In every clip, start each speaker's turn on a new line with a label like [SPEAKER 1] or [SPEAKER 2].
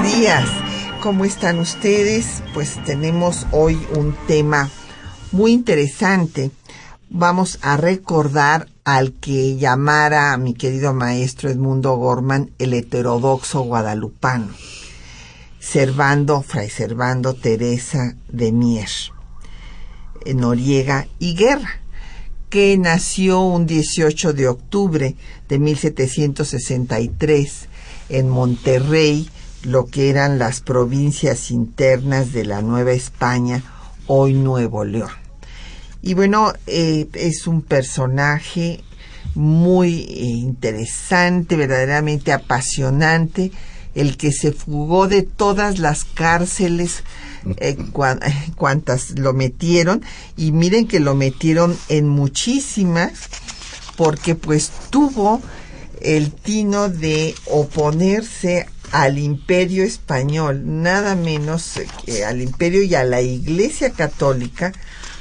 [SPEAKER 1] Buenos días. ¿Cómo están ustedes? Pues tenemos hoy un tema muy interesante. Vamos a recordar al que llamara a mi querido maestro Edmundo Gorman el heterodoxo guadalupano, Servando, Fray Servando Teresa de Mier, Noriega y Guerra, que nació un 18 de octubre de 1763 en Monterrey, lo que eran las provincias internas de la Nueva España, hoy Nuevo León. Y bueno, eh, es un personaje muy eh, interesante, verdaderamente apasionante, el que se fugó de todas las cárceles eh, cuantas lo metieron y miren que lo metieron en muchísimas porque pues tuvo el tino de oponerse al imperio español, nada menos que al imperio y a la iglesia católica,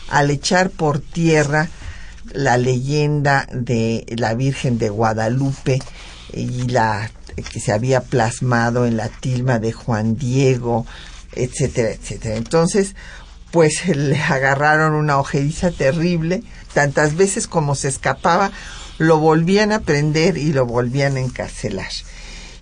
[SPEAKER 1] al echar por tierra la leyenda de la Virgen de Guadalupe y la que se había plasmado en la tilma de Juan Diego, etcétera, etcétera. Entonces, pues le agarraron una ojeriza terrible, tantas veces como se escapaba, lo volvían a prender y lo volvían a encarcelar.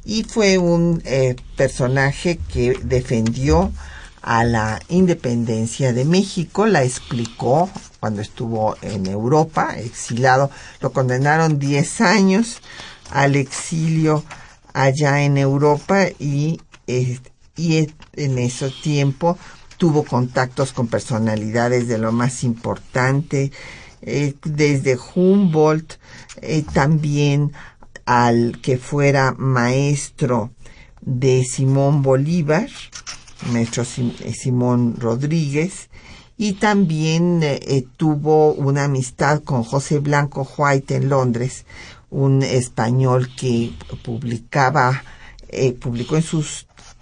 [SPEAKER 1] Y fue un eh, personaje que defendió a la independencia de México, la explicó cuando estuvo en Europa, exilado, lo condenaron 10 años al exilio allá en Europa y, eh, y en ese tiempo tuvo contactos con personalidades de lo más importante, eh, desde Humboldt, también al que fuera maestro de Simón Bolívar, maestro eh, Simón Rodríguez, y también tuvo una amistad con José Blanco White en Londres, un español que publicaba, publicó en su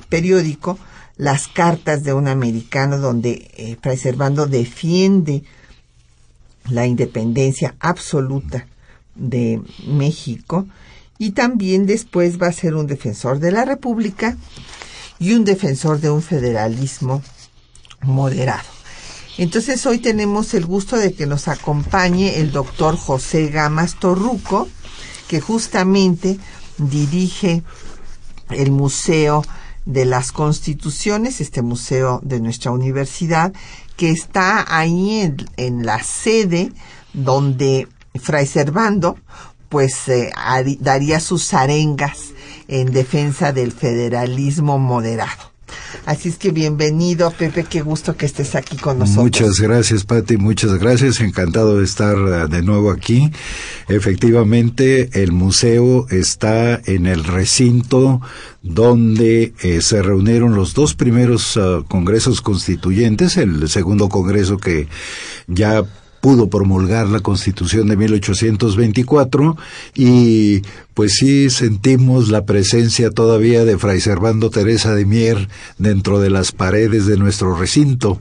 [SPEAKER 1] periódico las cartas de un americano donde eh, Fray Servando defiende la independencia absoluta de México y también después va a ser un defensor de la República y un defensor de un federalismo moderado. Entonces hoy tenemos el gusto de que nos acompañe el doctor José Gamas Torruco, que justamente dirige el Museo de las Constituciones, este museo de nuestra universidad, que está ahí en, la sede donde Fray Servando pues eh, daría sus arengas en defensa del federalismo moderado. Así es que bienvenido, Pepe, qué gusto que estés aquí con nosotros.
[SPEAKER 2] Muchas gracias, Pati, muchas gracias. Encantado de estar eh, de nuevo aquí. Efectivamente, el museo está en el recinto donde eh, se reunieron los dos primeros ah, congresos constituyentes, el segundo congreso que ya pudo promulgar la Constitución de 1824 y pues sí sentimos la presencia todavía de Fray Servando Teresa de Mier dentro de las paredes de nuestro recinto,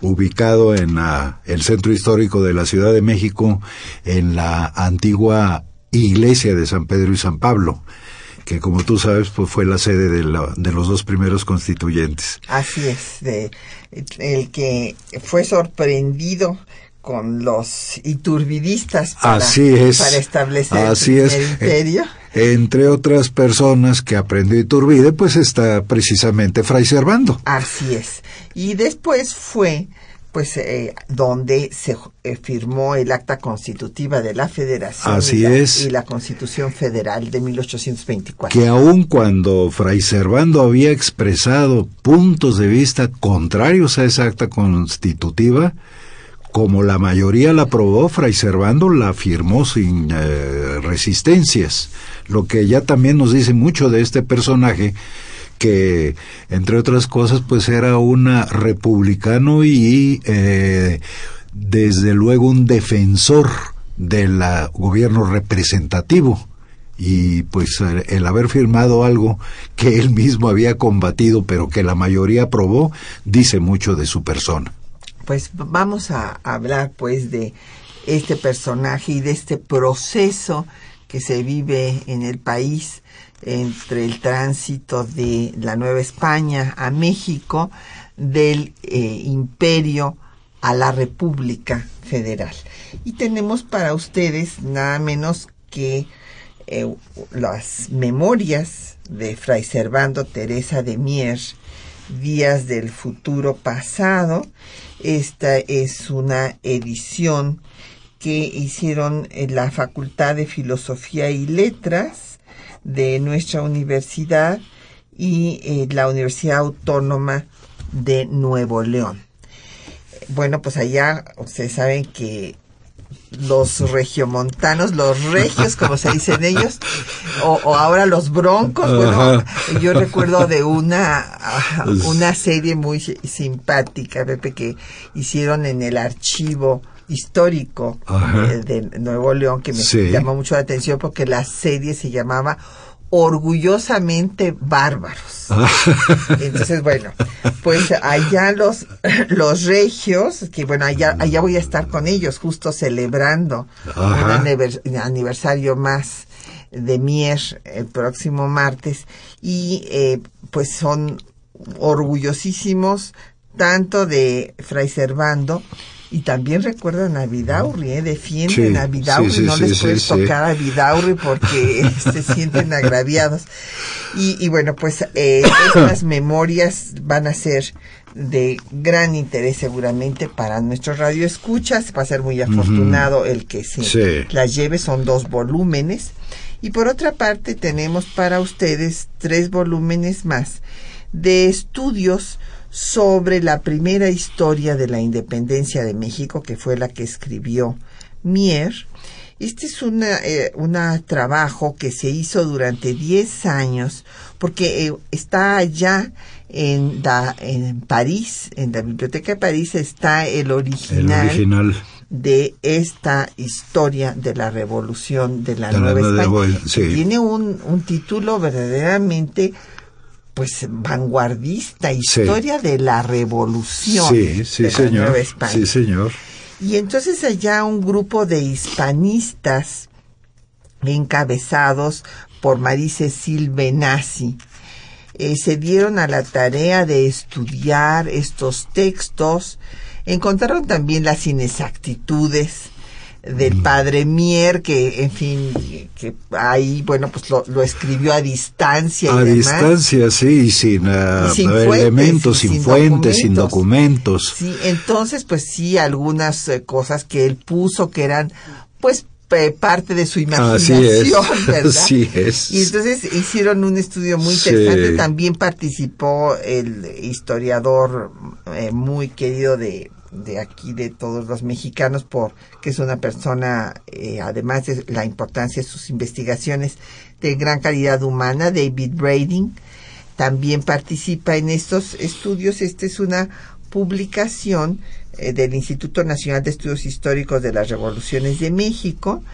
[SPEAKER 2] ubicado en el centro histórico de la Ciudad de México, en la antigua iglesia de San Pedro y San Pablo que como tú sabes pues fue la sede de, de los dos primeros constituyentes.
[SPEAKER 1] Así es, de, el que fue sorprendido con los iturbidistas para, para establecer
[SPEAKER 2] Así
[SPEAKER 1] el imperio.
[SPEAKER 2] Eh, entre otras personas que aprendió Iturbide, pues está precisamente Fray Servando.
[SPEAKER 1] Así es. Y después fue pues eh, donde se eh, firmó el acta constitutiva de la Federación
[SPEAKER 2] Así
[SPEAKER 1] y, la,
[SPEAKER 2] es.
[SPEAKER 1] y la Constitución Federal de 1824.
[SPEAKER 2] Que aun cuando Fray Servando había expresado puntos de vista contrarios a esa acta constitutiva, como la mayoría la aprobó, Fray Servando la firmó sin eh, resistencias, lo que ya también nos dice mucho de este personaje, que entre otras cosas pues era un republicano y eh, desde luego un defensor del gobierno representativo y pues el haber firmado algo que él mismo había combatido pero que la mayoría aprobó dice mucho de su persona.
[SPEAKER 1] Pues vamos a hablar pues de este personaje y de este proceso que se vive en el país entre el tránsito de la Nueva España a México, del eh, imperio a la República Federal. Y tenemos para ustedes nada menos que eh, las memorias de Fray Servando Teresa de Mier, Días del Futuro Pasado. Esta es una edición que hicieron en la Facultad de Filosofía y Letras de nuestra universidad y eh, la Universidad Autónoma de Nuevo León. Bueno, pues allá ustedes saben que los regiomontanos, los regios, como se dicen ellos, o, ahora los broncos. Bueno, yo recuerdo de una, una serie muy simpática, Pepe, que hicieron en el archivo histórico de, Nuevo León, que me llamó mucho la atención porque la serie se llamaba orgullosamente bárbaros. Ah. Entonces, bueno, pues allá los, los regios, que bueno, allá, allá voy a estar con ellos, justo celebrando un aniversario más de Mier el próximo martes, y eh, pues son orgullosísimos tanto de Fray Servando y también recuerdan a Vidaurri, ¿eh? defienden a Vidaurri, no les puedes tocar a Vidaurri porque se sienten agraviados. Y, y bueno, pues eh, estas memorias van a ser de gran interés seguramente para nuestros radioescuchas. Va a ser muy afortunado el que se las lleve, son dos volúmenes. Y por otra parte tenemos para ustedes tres volúmenes más de estudios sobre la primera historia de la independencia de México, que fue la que escribió Mier. Este es un eh, trabajo que se hizo durante 10 años, porque eh, está allá en, en París, en la Biblioteca de París, está el original, de esta historia de la revolución de la, Nueva España. Tiene un, un título verdaderamente pues vanguardista, historia de la revolución
[SPEAKER 2] sí, sí, señor. Sí, señor.
[SPEAKER 1] Y entonces allá un grupo de hispanistas encabezados por María Cecil Benassi eh, se dieron a la tarea de estudiar estos textos, encontraron también las inexactitudes, del padre Mier, que en fin, que ahí, bueno, pues lo, escribió a distancia.
[SPEAKER 2] A distancia, sí, sin, uh, elementos, sin, fuentes, sin documentos.
[SPEAKER 1] Sí, entonces, pues sí, algunas eh, cosas que él puso que eran, pues, parte de su imaginación, ¿verdad?
[SPEAKER 2] Así es.
[SPEAKER 1] Y entonces hicieron un estudio muy interesante. También participó el historiador eh, muy querido de de aquí de todos los mexicanos porque es una persona eh, además de la importancia de sus investigaciones de gran calidad humana David Brading también participa en estos estudios. Esta es una publicación eh, del Instituto Nacional de Estudios Históricos de las Revoluciones de México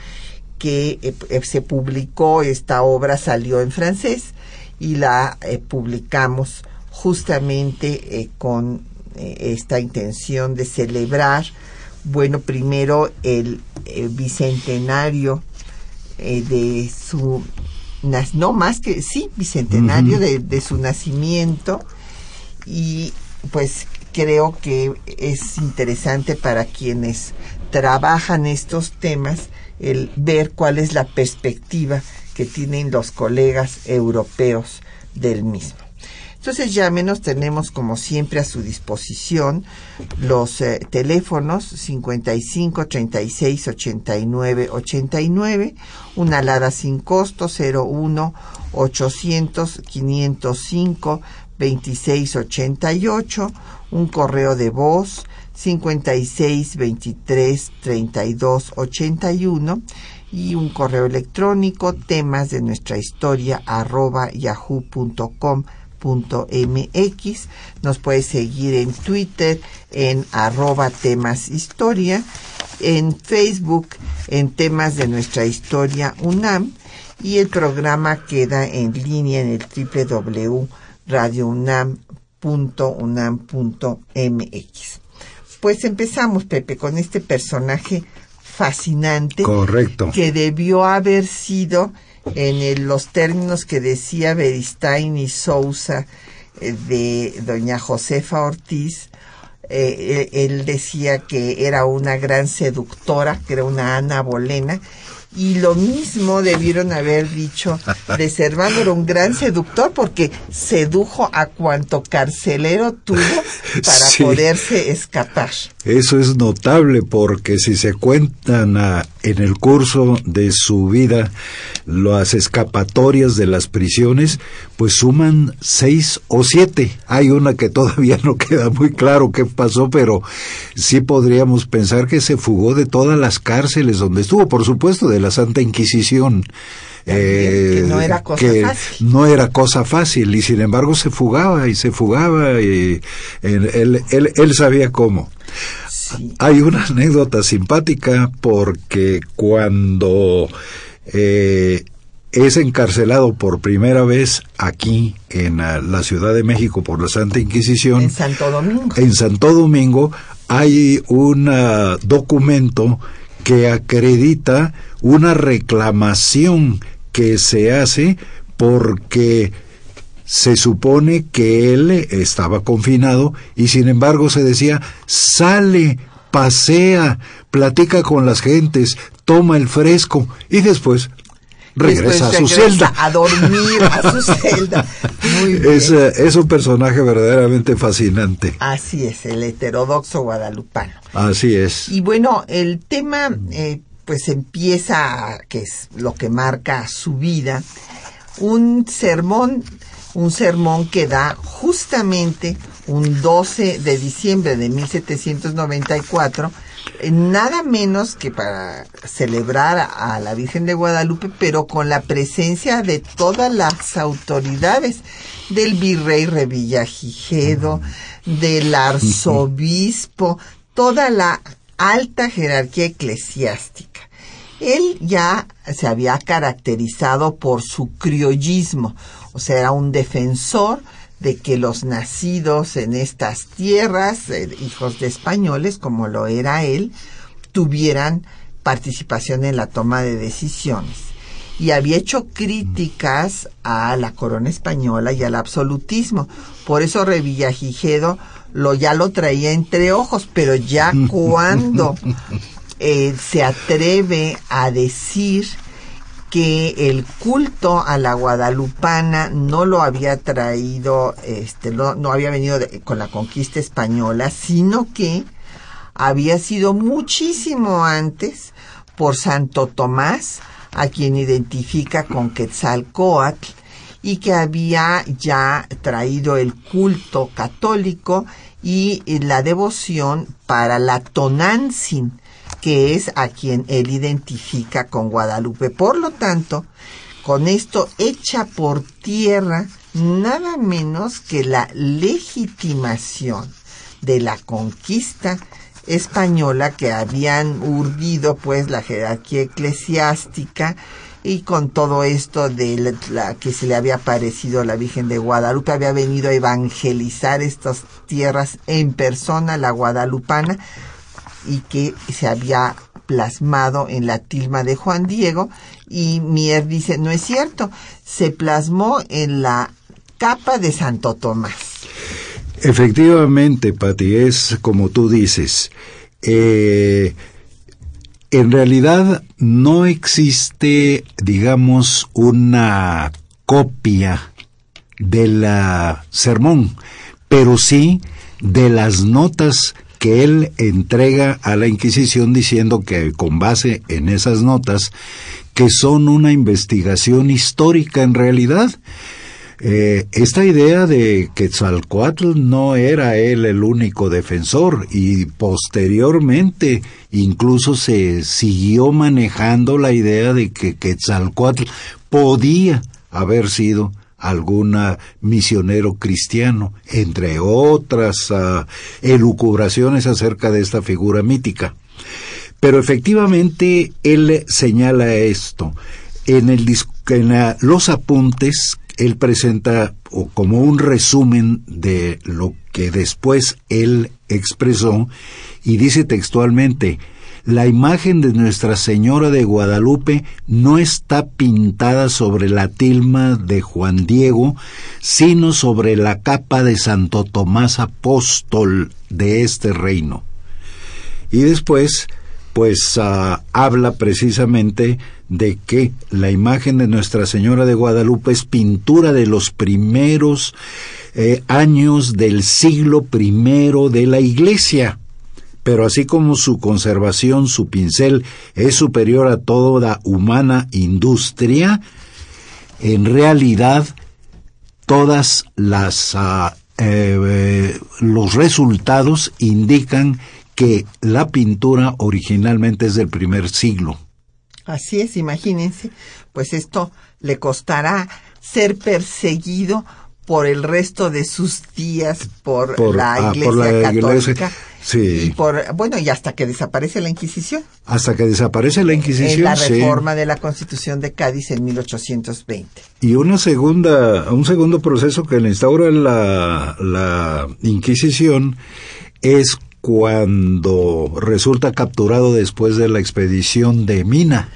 [SPEAKER 1] que eh, se publicó esta obra salió en francés y la publicamos justamente con esta intención de celebrar, bueno, primero el, bicentenario eh, de su, no más que, sí, bicentenario de, de su nacimiento y pues creo que es interesante para quienes trabajan estos temas el ver cuál es la perspectiva que tienen los colegas europeos del mismo. Entonces llámenos, tenemos como siempre a su disposición los eh, teléfonos 55 36 89 89, una alada sin costo 01 800 505 26 88, un correo de voz 56 23 32 81 y un correo electrónico temas de nuestra historia arroba yahoo.com mx nos puede seguir en Twitter en arroba temas historia en Facebook en temas de nuestra historia UNAM y el programa queda en línea en el www.radiounam.unam.mx. Pues empezamos, Pepe, con este personaje fascinante.
[SPEAKER 2] Correcto.
[SPEAKER 1] Que debió haber sido, en los términos que decía Beristain y Sousa eh, de doña Josefa Ortiz, eh, él, decía que era una gran seductora, que era una Ana Bolena, y lo mismo debieron haber dicho de Servando, era un gran seductor porque sedujo a cuanto carcelero tuvo para poderse escapar.
[SPEAKER 2] Eso es notable porque si se cuentan en el curso de su vida las escapatorias de las prisiones, pues suman seis o siete. Hay una que todavía no queda muy claro qué pasó, pero sí podríamos pensar que se fugó de todas las cárceles donde estuvo, por supuesto, de la Santa Inquisición.
[SPEAKER 1] Que no era cosa fácil.
[SPEAKER 2] No era cosa fácil y sin embargo se fugaba y se fugaba y él, él, él sabía cómo. Hay una anécdota simpática porque cuando eh, es encarcelado por primera vez aquí en la Ciudad de México por la Santa Inquisición.
[SPEAKER 1] En Santo Domingo.
[SPEAKER 2] En Santo Domingo hay un ah, documento que acredita una reclamación que se hace porque se supone que él estaba confinado y sin embargo se decía, sale, pasea, platica con las gentes, toma el fresco y después regresa a su celda.
[SPEAKER 1] A dormir a su celda.
[SPEAKER 2] Es, eh, es, un personaje verdaderamente fascinante.
[SPEAKER 1] Así es, el heterodoxo guadalupano.
[SPEAKER 2] Así es.
[SPEAKER 1] Y bueno, el tema eh, pues empieza, que es lo que marca su vida, un sermón un sermón que da justamente un 12 de diciembre de 1794, nada menos que para celebrar a la Virgen de Guadalupe, pero con la presencia de todas las autoridades, del virrey Revillagigedo, del arzobispo, toda la alta jerarquía eclesiástica. Él ya se había caracterizado por su criollismo, o sea, era un defensor de que los nacidos en estas tierras, eh, hijos de españoles, como lo era él, tuvieran participación en la toma de decisiones. Y había hecho críticas a la corona española y al absolutismo. Por eso Revillagigedo lo, ya lo traía entre ojos, pero ya cuando eh, se atreve a decir que el culto a la guadalupana no lo había traído, este, no, no había venido con la conquista española, sino que había sido muchísimo antes por Santo Tomás, a quien identifica con Quetzalcoatl, y que había ya traído el culto católico y la devoción para la Tonantzin, que es a quien él identifica con Guadalupe. Por lo tanto, con esto echa por tierra nada menos que la legitimación de la conquista española que habían urdido pues la jerarquía eclesiástica y con todo esto de la, que se le había parecido a la Virgen de Guadalupe, había venido a evangelizar estas tierras en persona, la guadalupana, y que se había plasmado en la tilma de Juan Diego y Mier dice, no es cierto, se plasmó en la capa de Santo Tomás.
[SPEAKER 2] Efectivamente, Pati, es como tú dices. Eh, en realidad no existe, digamos, una copia del sermón, pero sí de las notas que él entrega a la Inquisición diciendo que con base en esas notas, que son una investigación histórica en realidad, eh, esta idea de Quetzalcoatl no era él el único defensor y posteriormente incluso se siguió manejando la idea de que Quetzalcoatl podía haber sido algún misionero cristiano, entre otras uh, elucubraciones acerca de esta figura mítica. Pero efectivamente él señala esto. En, los apuntes él presenta como un resumen de lo que después él expresó y dice textualmente, la imagen de Nuestra Señora de Guadalupe no está pintada sobre la tilma de Juan Diego, sino sobre la capa de Santo Tomás Apóstol de este reino. Y después, pues ah, habla precisamente de que la imagen de Nuestra Señora de Guadalupe es pintura de los primeros eh, años del siglo primero de la Iglesia. Pero así como su conservación, su pincel, es superior a toda humana industria, en realidad todas las eh, los resultados indican que la pintura originalmente es del primer siglo.
[SPEAKER 1] Así es, imagínense, pues esto le costará ser perseguido por el resto de sus días por, la, ah, iglesia Católica. Sí. Y por, bueno, y hasta que desaparece la Inquisición.
[SPEAKER 2] Hasta que desaparece la Inquisición. En
[SPEAKER 1] la reforma de la Constitución de Cádiz en 1820.
[SPEAKER 2] Y una segunda, un segundo proceso que le instaura la, la Inquisición es cuando resulta capturado después de la expedición de Mina.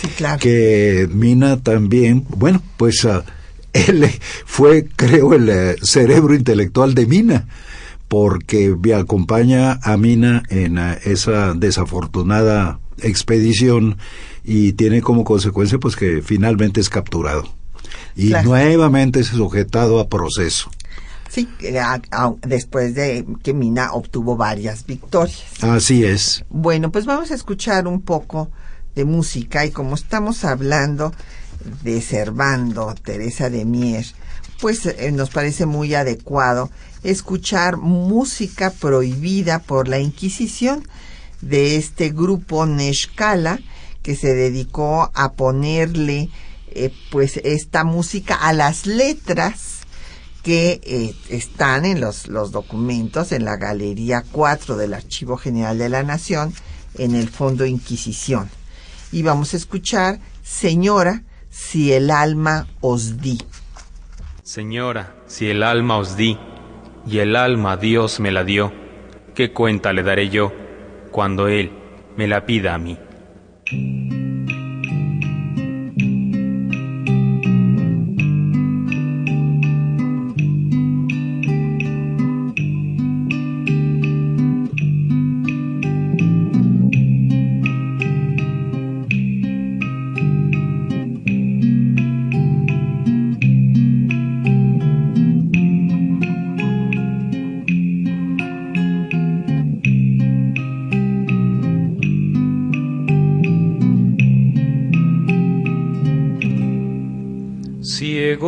[SPEAKER 1] Sí, claro.
[SPEAKER 2] Que Mina también, bueno, pues uh, él fue, creo, el eh, cerebro intelectual de Mina, porque me acompaña a Mina en uh, esa desafortunada expedición y tiene como consecuencia pues que finalmente es capturado y nuevamente es sujetado a proceso.
[SPEAKER 1] Sí, después de que Mina obtuvo varias victorias.
[SPEAKER 2] Así es.
[SPEAKER 1] Bueno, pues vamos a escuchar un poco de música y como estamos hablando de Servando, Teresa de Mier, pues eh, nos parece muy adecuado escuchar música prohibida por la Inquisición de este grupo Neshkala que se dedicó a ponerle eh, pues esta música a las letras que eh, están en los, los documentos en la Galería 4 del Archivo General de la Nación en el Fondo Inquisición. Y vamos a escuchar, Señora, si el alma os di.
[SPEAKER 3] Señora, si el alma os di, y el alma Dios me la dio, ¿qué cuenta le daré yo cuando Él me la pida a mí?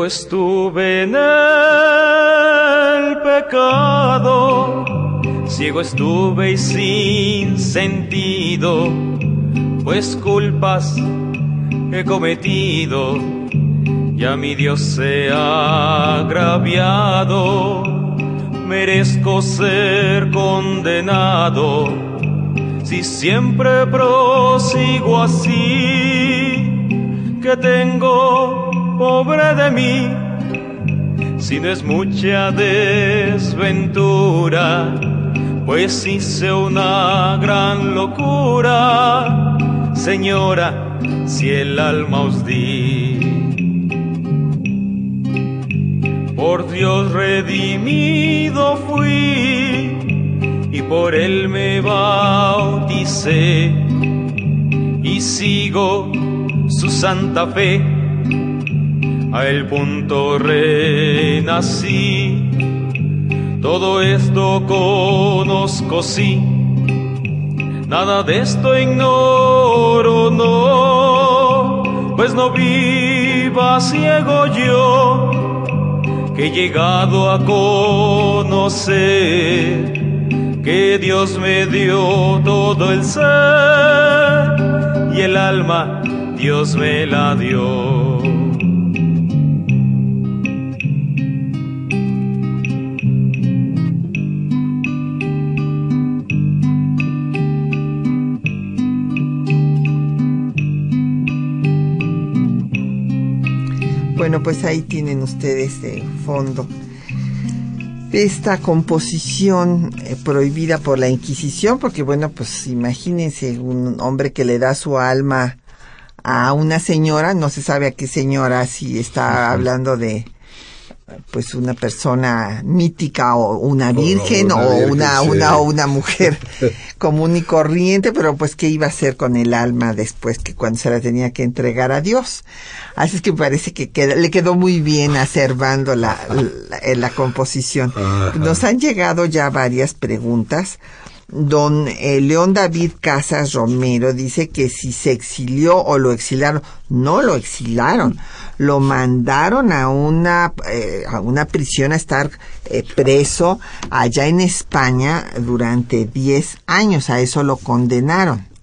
[SPEAKER 3] Estuve en el pecado, ciego estuve y sin sentido, pues culpas he cometido, ya mi Dios se ha agraviado, merezco ser condenado, si siempre prosigo así, que tengo pobre de mí, si no es mucha desventura, pues hice una gran locura, señora, si el alma os di. Por Dios redimido fui y por él me bauticé y sigo su santa fe a el punto renací. Todo esto conozco sí, nada de esto ignoro, no, pues no viva ciego yo, que he llegado a conocer que Dios me dio todo el ser y el alma Dios me la dio.
[SPEAKER 1] Bueno, pues ahí tienen ustedes de fondo esta composición eh, prohibida por la Inquisición, porque bueno, pues imagínense un hombre que le da su alma a una señora, no se sabe a qué señora, si está hablando de pues una persona mítica o una virgen o, una, una, o una mujer común y corriente, pero pues qué iba a hacer con el alma después que cuando se la tenía que entregar a Dios. Así es que parece que le quedó muy bien acervando la, la, la composición. Nos han llegado ya varias preguntas. Don eh, León David Casas Romero dice que si se exilió o lo exilaron, no lo exilaron, lo mandaron a una, eh, a una prisión a estar eh, preso allá en España durante 10 años, a eso lo condenaron.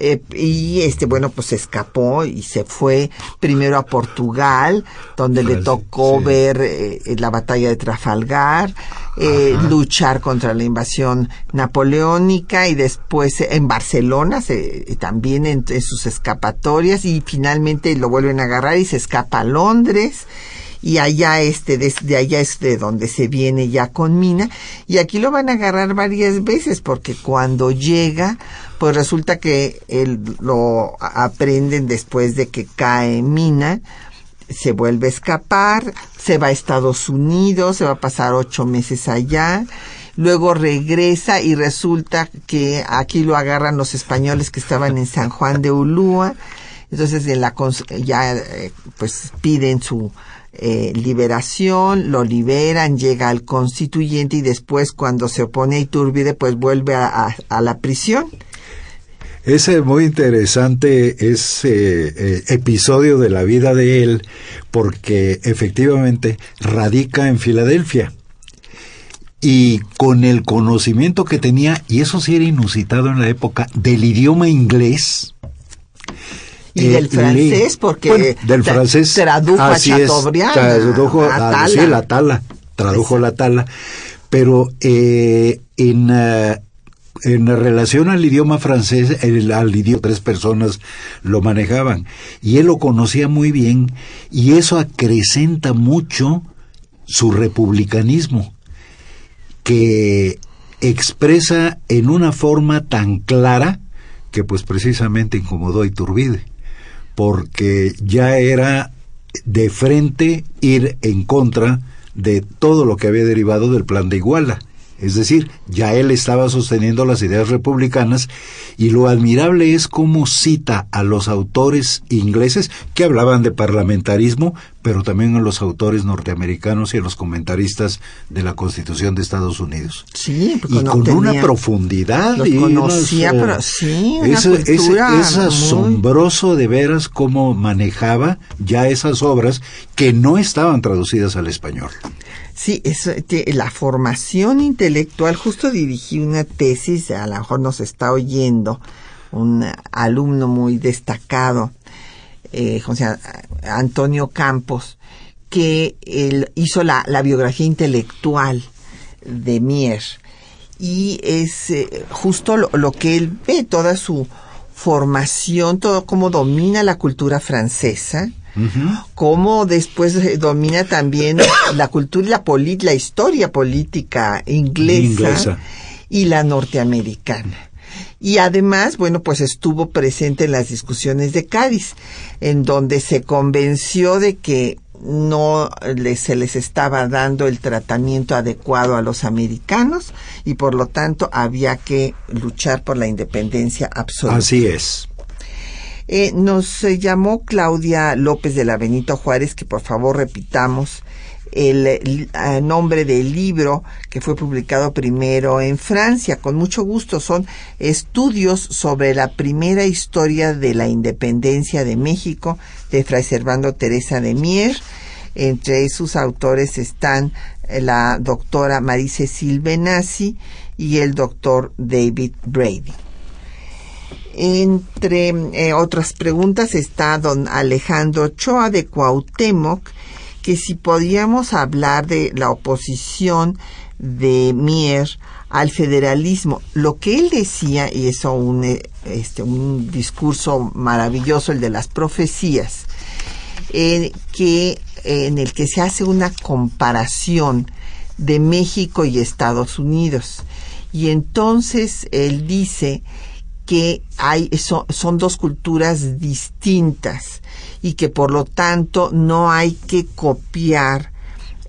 [SPEAKER 1] Eh, y este, bueno, pues escapó y se fue primero a Portugal, donde le tocó ver eh, la batalla de Trafalgar, eh, luchar contra la invasión napoleónica y después en Barcelona, se, también en, sus escapatorias y finalmente lo vuelven a agarrar y se escapa a Londres y allá este desde allá es de donde se viene ya con Mina y aquí lo van a agarrar varias veces porque cuando llega pues resulta que él lo aprenden después de que cae Mina se vuelve a escapar se va a Estados Unidos se va a pasar ocho meses allá luego regresa y resulta que aquí lo agarran los españoles que estaban en San Juan de Ulúa entonces en la ya eh, pues piden su eh, liberación, lo liberan, llega al constituyente y después cuando se opone a Iturbide pues vuelve a, la prisión.
[SPEAKER 2] Es muy interesante ese eh, episodio de la vida de él porque efectivamente radica en Filadelfia y con el conocimiento que tenía, y eso sí era inusitado en la época, del idioma inglés,
[SPEAKER 1] y del francés, porque
[SPEAKER 2] del francés
[SPEAKER 1] tradujo a Chateaubriand.
[SPEAKER 2] tradujo a, sí, la tala, tradujo la tala, pero eh, en uh, en relación al idioma francés, el, al idioma tres personas lo manejaban y él lo conocía muy bien y eso acrecenta mucho su republicanismo que expresa en una forma tan clara que pues precisamente incomodó a Iturbide porque ya era de frente ir en contra de todo lo que había derivado del plan de Iguala. Es decir, ya él estaba sosteniendo las ideas republicanas y lo admirable es cómo cita a los autores ingleses que hablaban de parlamentarismo, pero también a los autores norteamericanos y a los comentaristas de la Constitución de Estados Unidos.
[SPEAKER 1] Sí,
[SPEAKER 2] y con una profundidad y
[SPEAKER 1] conocía, pero sí,
[SPEAKER 2] es, es, asombroso de veras cómo manejaba ya esas obras que no estaban traducidas al español.
[SPEAKER 1] Sí, es, la formación intelectual, justo dirigí una tesis, a lo mejor nos está oyendo, un alumno muy destacado, eh, José Antonio Campos, que él hizo la, biografía intelectual de Mier. Y es eh, justo lo, lo, que él ve, toda su formación, todo cómo domina la cultura francesa, cómo después eh, domina también la cultura y la, la historia política inglesa, y la norteamericana. Y además, bueno, pues estuvo presente en las discusiones de Cádiz, en donde se convenció de que no se les estaba dando el tratamiento adecuado a los americanos y por lo tanto había que luchar por la independencia absoluta.
[SPEAKER 2] Así es.
[SPEAKER 1] Eh, nos eh, llamó Claudia López de la Benito Juárez, que por favor repitamos el, nombre del libro que fue publicado primero en Francia. Con mucho gusto son estudios sobre la primera historia de la independencia de México de Fray Servando Teresa de Mier. Entre sus autores están eh, la doctora María Cecil Benassi y el doctor David Brady. Entre eh, otras preguntas está don Alejandro Choa de Cuauhtémoc, que si podíamos hablar de la oposición de Mier al federalismo. Lo que él decía, y eso un, eh, este, un discurso maravilloso, el de las profecías, eh, que, en el que se hace una comparación de México y Estados Unidos. Y entonces él dice que hay, son dos culturas distintas y que por lo tanto no hay que copiar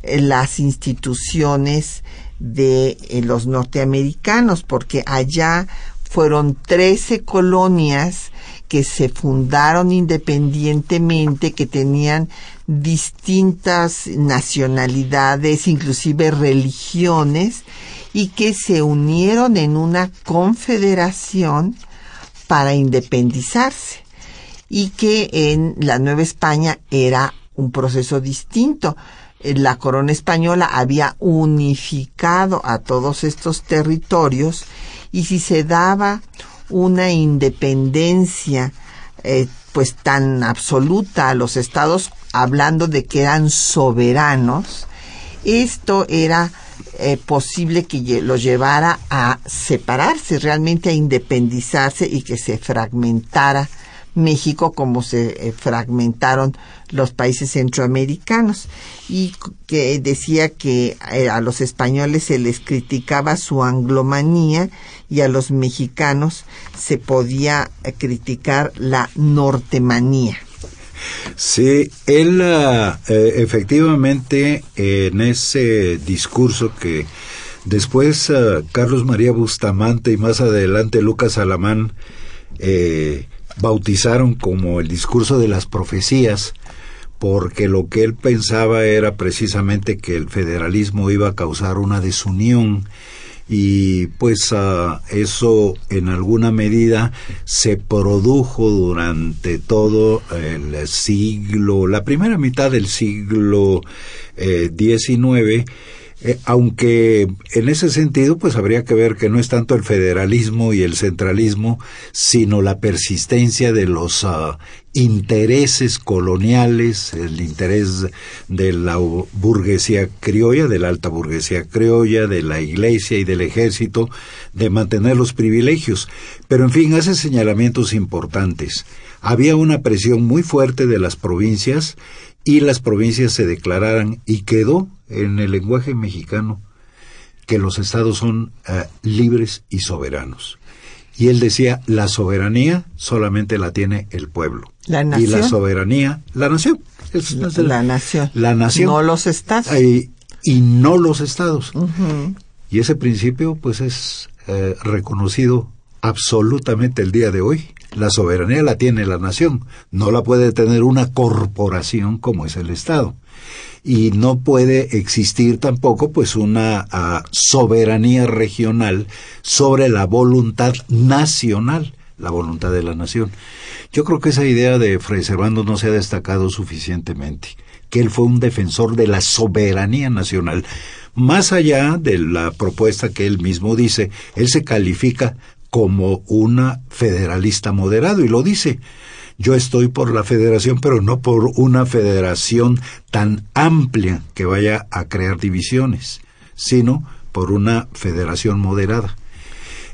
[SPEAKER 1] eh, las instituciones de eh, los norteamericanos, porque allá fueron 13 colonias que se fundaron independientemente, que tenían distintas nacionalidades, inclusive religiones, y que se unieron en una confederación para independizarse y que en la Nueva España era un proceso distinto. Eh, la corona española había unificado a todos estos territorios y si se daba una independencia eh, pues tan absoluta a los estados hablando de que eran soberanos esto era eh, posible que lo llevara a separarse realmente a independizarse y que se fragmentara México como se eh, fragmentaron los países centroamericanos y que decía que eh, a los españoles se les criticaba su anglomanía y a los mexicanos se podía criticar la nortemanía.
[SPEAKER 2] Sí, él efectivamente en ese discurso que después Carlos María Bustamante y más adelante Lucas Alamán eh, bautizaron como el discurso de las profecías, porque lo que él pensaba era precisamente que el federalismo iba a causar una desunión y pues ah, eso en alguna medida se produjo durante todo el siglo, la primera mitad del siglo XIX, eh, eh, aunque en ese sentido, pues habría que ver que no es tanto el federalismo y el centralismo, sino la persistencia de los ah, intereses coloniales, el interés de la burguesía criolla, de la alta burguesía criolla, de la iglesia y del ejército, de mantener los privilegios. Pero en fin, hace señalamientos importantes. Había una presión muy fuerte de las provincias y las provincias se declararan y quedó en el lenguaje mexicano que los estados son eh, libres y soberanos. Y él decía, la soberanía solamente la tiene el pueblo.
[SPEAKER 1] La nación.
[SPEAKER 2] Y la soberanía, la nación.
[SPEAKER 1] la, nación.
[SPEAKER 2] La nación.
[SPEAKER 1] No los estados.
[SPEAKER 2] y no los estados. Y ese principio, pues, es eh, reconocido absolutamente el día de hoy. La soberanía la tiene la nación, no la puede tener una corporación como es el Estado. Y no puede existir tampoco pues una ah, soberanía regional sobre la voluntad nacional, la voluntad de la nación. Yo creo que esa idea de Fray Servando no se ha destacado suficientemente, que él fue un defensor de la soberanía nacional. Más allá de la propuesta que él mismo dice, él se califica como una federalista moderado y lo dice. Yo estoy por la federación, pero no por una federación tan amplia que vaya a crear divisiones, sino por una federación moderada.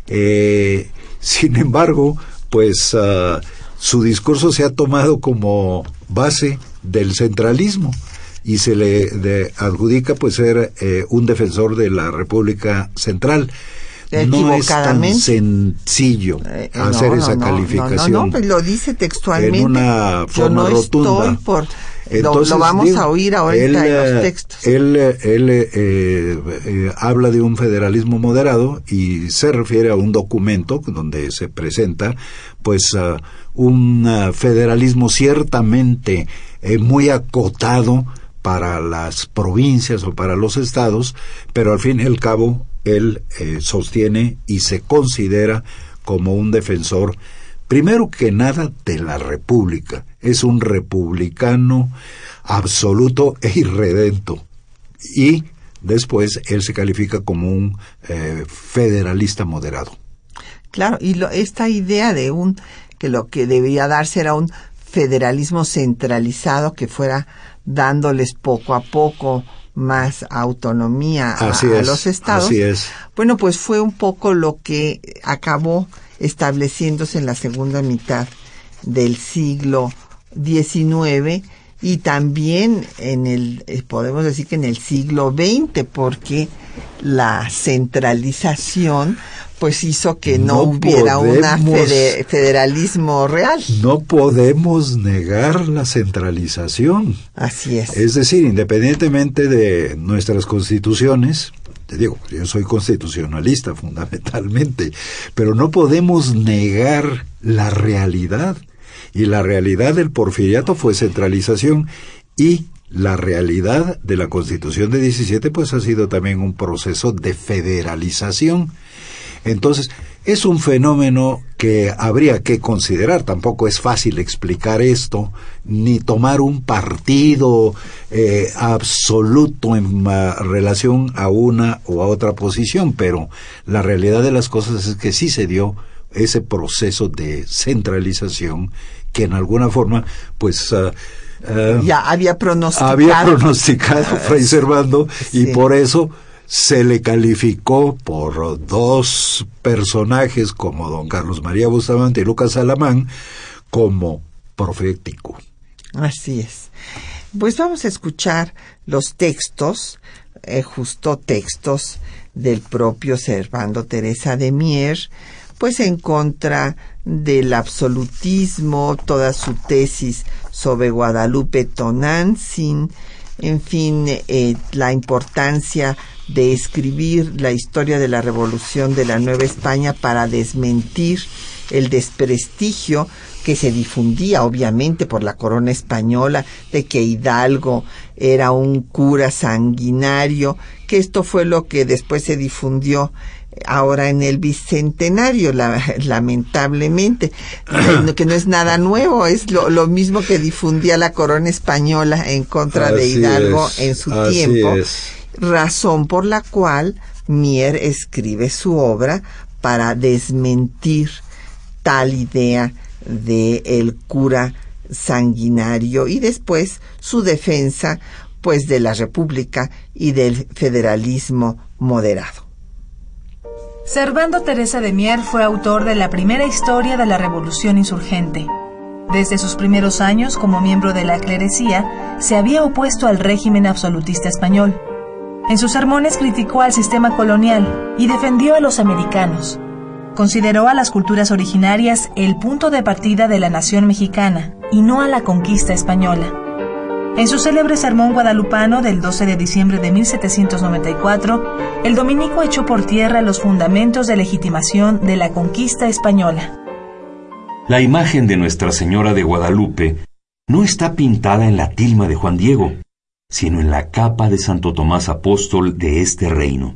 [SPEAKER 2] Eh, sin embargo, pues ah, su discurso se ha tomado como base del centralismo y se le adjudica pues ser eh, un defensor de la República Central no es tan sencillo eh, eh, hacer esa calificación.
[SPEAKER 1] No, no, pues lo dice textualmente.
[SPEAKER 2] En una forma
[SPEAKER 1] Yo no
[SPEAKER 2] rotunda.
[SPEAKER 1] Estoy por, Entonces, lo, vamos a oír ahorita
[SPEAKER 2] él,
[SPEAKER 1] en los
[SPEAKER 2] eh,
[SPEAKER 1] textos.
[SPEAKER 2] Él, él habla de un federalismo moderado y se refiere a un documento donde se presenta pues un federalismo ciertamente muy acotado para las provincias o para los estados, pero al fin y al cabo él eh, sostiene y se considera como un defensor, primero que nada, de la República. Es un republicano absoluto e irredento. Y después él se califica como un eh, federalista moderado.
[SPEAKER 1] Claro, y esta idea de un que lo que debía darse era un federalismo centralizado que fuera dándoles poco a poco más autonomía a, los estados.
[SPEAKER 2] Así es.
[SPEAKER 1] Bueno, pues fue un poco lo que acabó estableciéndose en la segunda mitad del siglo XIX y también en el, eh, podemos decir que en el siglo XX, porque la centralización pues hizo que no, hubiera un federalismo real.
[SPEAKER 2] No podemos negar la centralización.
[SPEAKER 1] Así es.
[SPEAKER 2] Es decir, independientemente de nuestras constituciones, te digo, yo soy constitucionalista fundamentalmente, pero no podemos negar la realidad. Y la realidad del porfiriato fue centralización y la realidad de la Constitución de 17 pues ha sido también un proceso de federalización. Entonces, es un fenómeno que habría que considerar. Tampoco es fácil explicar esto, ni tomar un partido eh, absoluto en relación a una o a otra posición, pero la realidad de las cosas es que sí se dio ese proceso de centralización que en alguna forma, pues... Ah,
[SPEAKER 1] ah, ya había pronosticado.
[SPEAKER 2] Había pronosticado Fray Servando y por eso se le calificó por dos personajes como don Carlos María Bustamante y Lucas Alamán como profético.
[SPEAKER 1] Así es. Pues vamos a escuchar los textos, eh, justo textos del propio Servando Teresa de Mier, pues en contra del absolutismo, toda su tesis sobre Guadalupe Tonantzin, en fin, eh, la importancia de escribir la historia de la revolución de la Nueva España para desmentir el desprestigio que se difundía obviamente por la corona española de que Hidalgo era un cura sanguinario, que esto fue lo que después se difundió ahora en el bicentenario, lamentablemente, que no es nada nuevo, es lo, mismo que difundía la corona española en contra de Hidalgo en su tiempo, razón por la cual Mier escribe su obra para desmentir tal idea de el cura sanguinario y después su defensa pues de la república y del federalismo moderado.
[SPEAKER 4] Servando Teresa de Mier fue autor de la primera historia de la revolución insurgente. Desde sus primeros años como miembro de la clerecía, se había opuesto al régimen absolutista español. En sus sermones criticó al sistema colonial y defendió a los americanos. Consideró a las culturas originarias el punto de partida de la nación mexicana y no a la conquista española. En su célebre sermón guadalupano del 12 de diciembre de 1794, el dominico echó por tierra los fundamentos de legitimación de la conquista española.
[SPEAKER 5] La imagen de Nuestra Señora de Guadalupe no está pintada en la tilma de Juan Diego, sino en la capa de Santo Tomás Apóstol de este reino.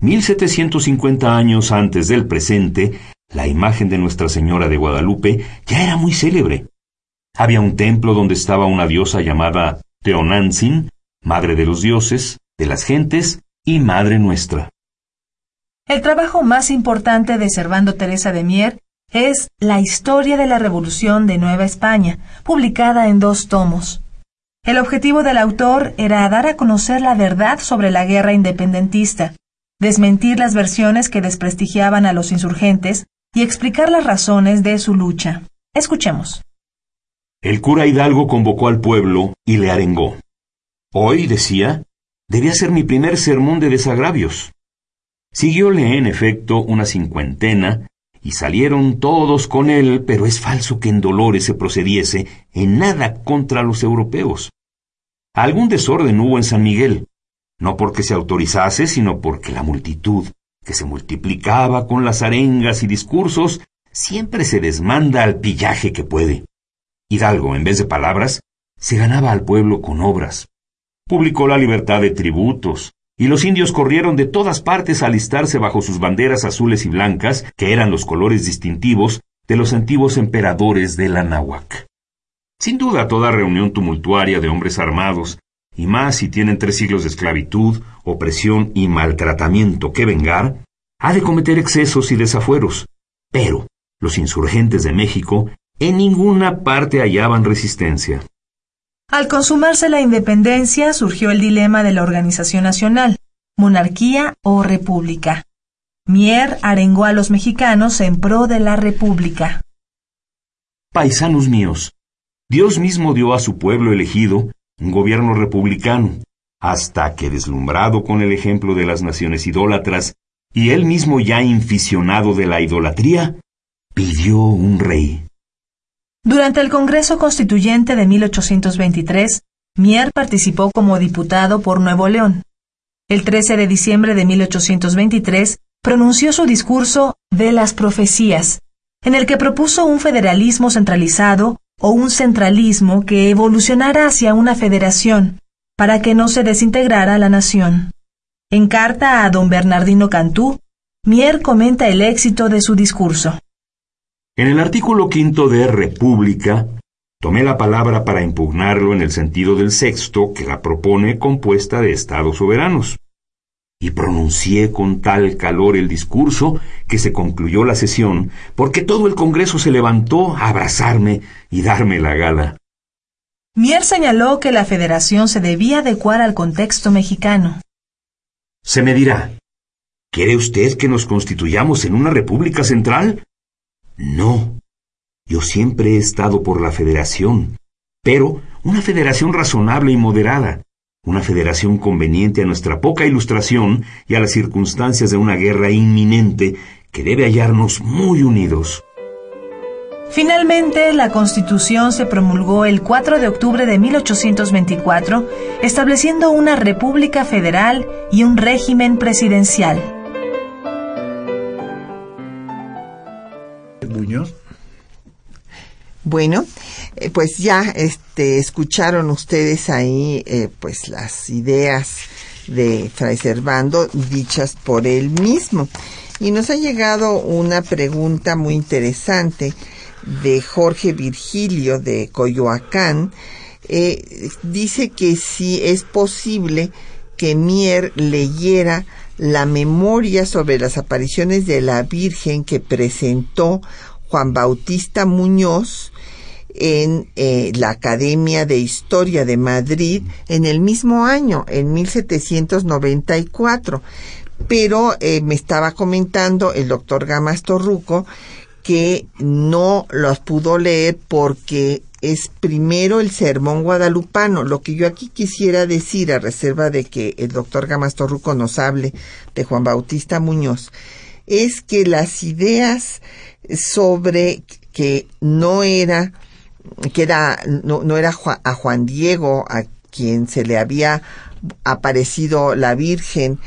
[SPEAKER 5] 1750 años antes del presente, la imagen de Nuestra Señora de Guadalupe ya era muy célebre. Había un templo donde estaba una diosa llamada Teonantzin, madre de los dioses, de las gentes y madre nuestra.
[SPEAKER 4] El trabajo más importante de Servando Teresa de Mier es La historia de la Revolución de Nueva España, publicada en dos tomos. El objetivo del autor era dar a conocer la verdad sobre la guerra independentista, desmentir las versiones que desprestigiaban a los insurgentes y explicar las razones de su lucha. Escuchemos.
[SPEAKER 5] El cura Hidalgo convocó al pueblo y le arengó. Hoy, decía, debía ser mi primer sermón de desagravios. Siguióle, en efecto, una cincuentena, y salieron todos con él, pero es falso que en Dolores se procediese en nada contra los europeos. Algún desorden hubo en San Miguel, no porque se autorizase, sino porque la multitud, que se multiplicaba con las arengas y discursos, siempre se desmanda al pillaje que puede. Hidalgo, en vez de palabras, se ganaba al pueblo con obras. Publicó la libertad de tributos, y los indios corrieron de todas partes a alistarse bajo sus banderas azules y blancas, que eran los colores distintivos de los antiguos emperadores de la náhuac. Sin duda, toda reunión tumultuaria de hombres armados, y más si tienen tres siglos de esclavitud, opresión y maltratamiento que vengar, ha de cometer excesos y desafueros. Pero los insurgentes de México en ninguna parte hallaban resistencia.
[SPEAKER 4] Al consumarse la independencia surgió el dilema de la organización nacional, monarquía o república. Mier arengó a los mexicanos en pro de la república.
[SPEAKER 5] Paisanos míos, Dios mismo dio a su pueblo elegido un gobierno republicano, hasta que deslumbrado con el ejemplo de las naciones idólatras, y él mismo ya inficionado de la idolatría, pidió un rey.
[SPEAKER 4] Durante el Congreso Constituyente de 1823, Mier participó como diputado por Nuevo León. El 13 de diciembre de 1823 pronunció su discurso de las profecías, en el que propuso un federalismo centralizado o un centralismo que evolucionara hacia una federación, para que no se desintegrara la nación. En carta a don Bernardino Cantú, Mier comenta el éxito de su discurso.
[SPEAKER 5] En el artículo quinto de República, tomé la palabra para impugnarlo en el sentido del sexto que la propone compuesta de estados soberanos. Y pronuncié con tal calor el discurso que se concluyó la sesión, porque todo el Congreso se levantó a abrazarme y darme la gala.
[SPEAKER 4] Mier señaló que la federación se debía adecuar al contexto mexicano.
[SPEAKER 5] Se me dirá, ¿quiere usted que nos constituyamos en una república central? No. Yo siempre he estado por la federación, pero una federación razonable y moderada, una federación conveniente a nuestra poca ilustración y a las circunstancias de una guerra inminente que debe hallarnos muy unidos.
[SPEAKER 4] Finalmente, la Constitución se promulgó el 4 de octubre de 1824, estableciendo una república federal y un régimen presidencial.
[SPEAKER 1] Bueno, eh, pues ya este, escucharon ustedes ahí eh, pues las ideas de Fray Servando dichas por él mismo. Y nos ha llegado una pregunta muy interesante de Jorge Virgilio de Coyoacán. Eh, dice que si es posible que Mier leyera la memoria sobre las apariciones de la Virgen que presentó Juan Bautista Muñoz en eh, la Academia de Historia de Madrid en el mismo año, en 1794. Pero eh, me estaba comentando el doctor Gamas Torruco que no los pudo leer porque es primero el sermón guadalupano. Lo que yo aquí quisiera decir, a reserva de que el doctor Gamas Torruco nos hable de Juan Bautista Muñoz, es que las ideas sobre que no era que era, no, no era a Juan Diego a quien se le había aparecido la Virgen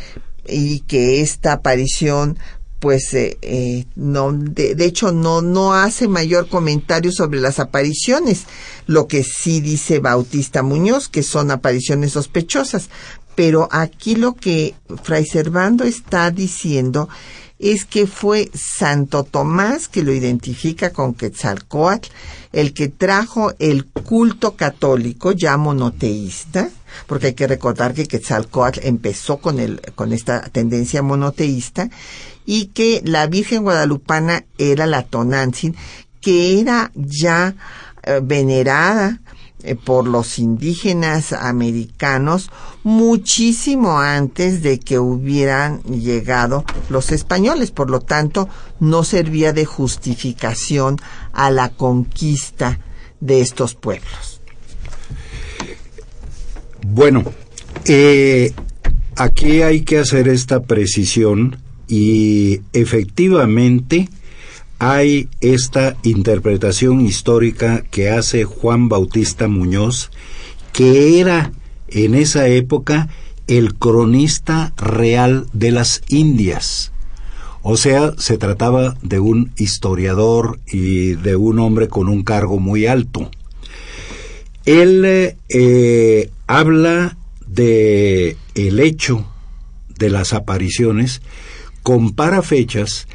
[SPEAKER 1] y que esta aparición pues eh, eh, no de, de, hecho no no hace mayor comentario sobre las apariciones. Lo que sí dice Bautista Muñoz que son apariciones sospechosas. Pero aquí lo que Fray Servando está diciendo es que fue Santo Tomás que lo identifica con Quetzalcoatl, el que trajo el culto católico ya monoteísta, porque hay que recordar que Quetzalcoatl empezó con, el, con esta tendencia monoteísta, y que la Virgen Guadalupana era la Tonantzin, que era ya eh, venerada eh, por los indígenas americanos muchísimo antes de que hubieran llegado los españoles. Por lo tanto, no servía de justificación a la conquista de estos pueblos.
[SPEAKER 2] Bueno, eh, aquí hay que hacer esta precisión y efectivamente hay esta interpretación histórica que hace Juan Bautista Muñoz, que era en esa época el cronista real de las Indias. O sea, se trataba de un historiador y de un hombre con un cargo muy alto. Él eh, habla de el hecho de las apariciones, compara fechas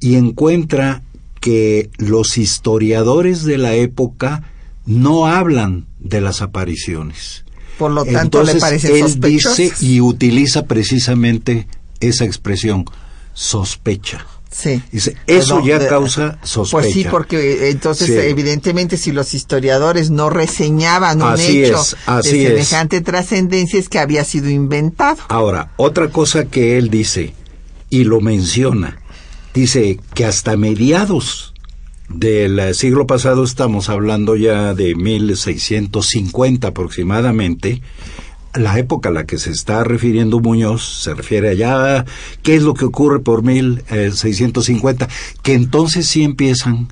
[SPEAKER 2] y encuentra que los historiadores de la época no hablan de las apariciones.
[SPEAKER 1] Por lo tanto, le parecen
[SPEAKER 2] él
[SPEAKER 1] sospechosas.
[SPEAKER 2] dice y utiliza precisamente esa expresión, sospecha.
[SPEAKER 1] Sí.
[SPEAKER 2] Dice, eso
[SPEAKER 1] Perdón,
[SPEAKER 2] ya causa sospecha.
[SPEAKER 1] Pues sí, porque eh, entonces
[SPEAKER 2] Sí.
[SPEAKER 1] evidentemente si los historiadores no reseñaban un
[SPEAKER 2] Así
[SPEAKER 1] hecho
[SPEAKER 2] es, así
[SPEAKER 1] de semejante trascendencia es que había sido inventado.
[SPEAKER 2] Ahora, otra cosa que él dice, y lo menciona, dice que hasta mediados del eh, siglo pasado, estamos hablando ya de 1650 aproximadamente, la época a la que se está refiriendo Muñoz se refiere allá, ¿qué es lo que ocurre por 1650? Que entonces sí empiezan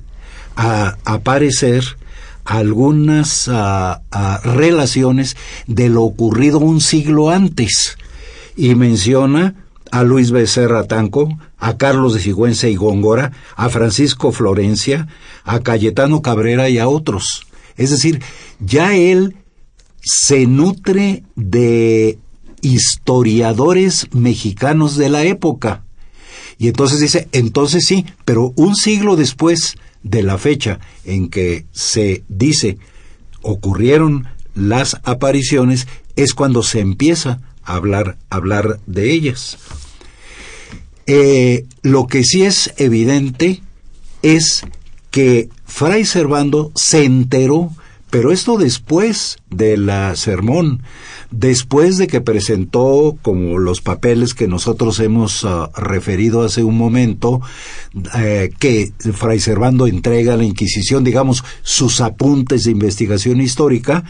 [SPEAKER 2] a aparecer algunas ah, ah, relaciones de lo ocurrido un siglo antes y menciona a Luis Becerra Tanco, a Carlos de Sigüenza y Góngora, a Francisco Florencia, a Cayetano Cabrera y a otros. Es decir, ya él se nutre de historiadores mexicanos de la época. Y entonces dice, entonces sí, pero un siglo después de la fecha en que se dice ocurrieron las apariciones, es cuando se empieza hablar, hablar de ellas. Eh, lo que sí es evidente es que Fray Servando se enteró, pero esto después de la sermón, después de que presentó como los papeles que nosotros hemos ah, referido hace un momento, eh, que Fray Servando entrega a la Inquisición, digamos, sus apuntes de investigación histórica,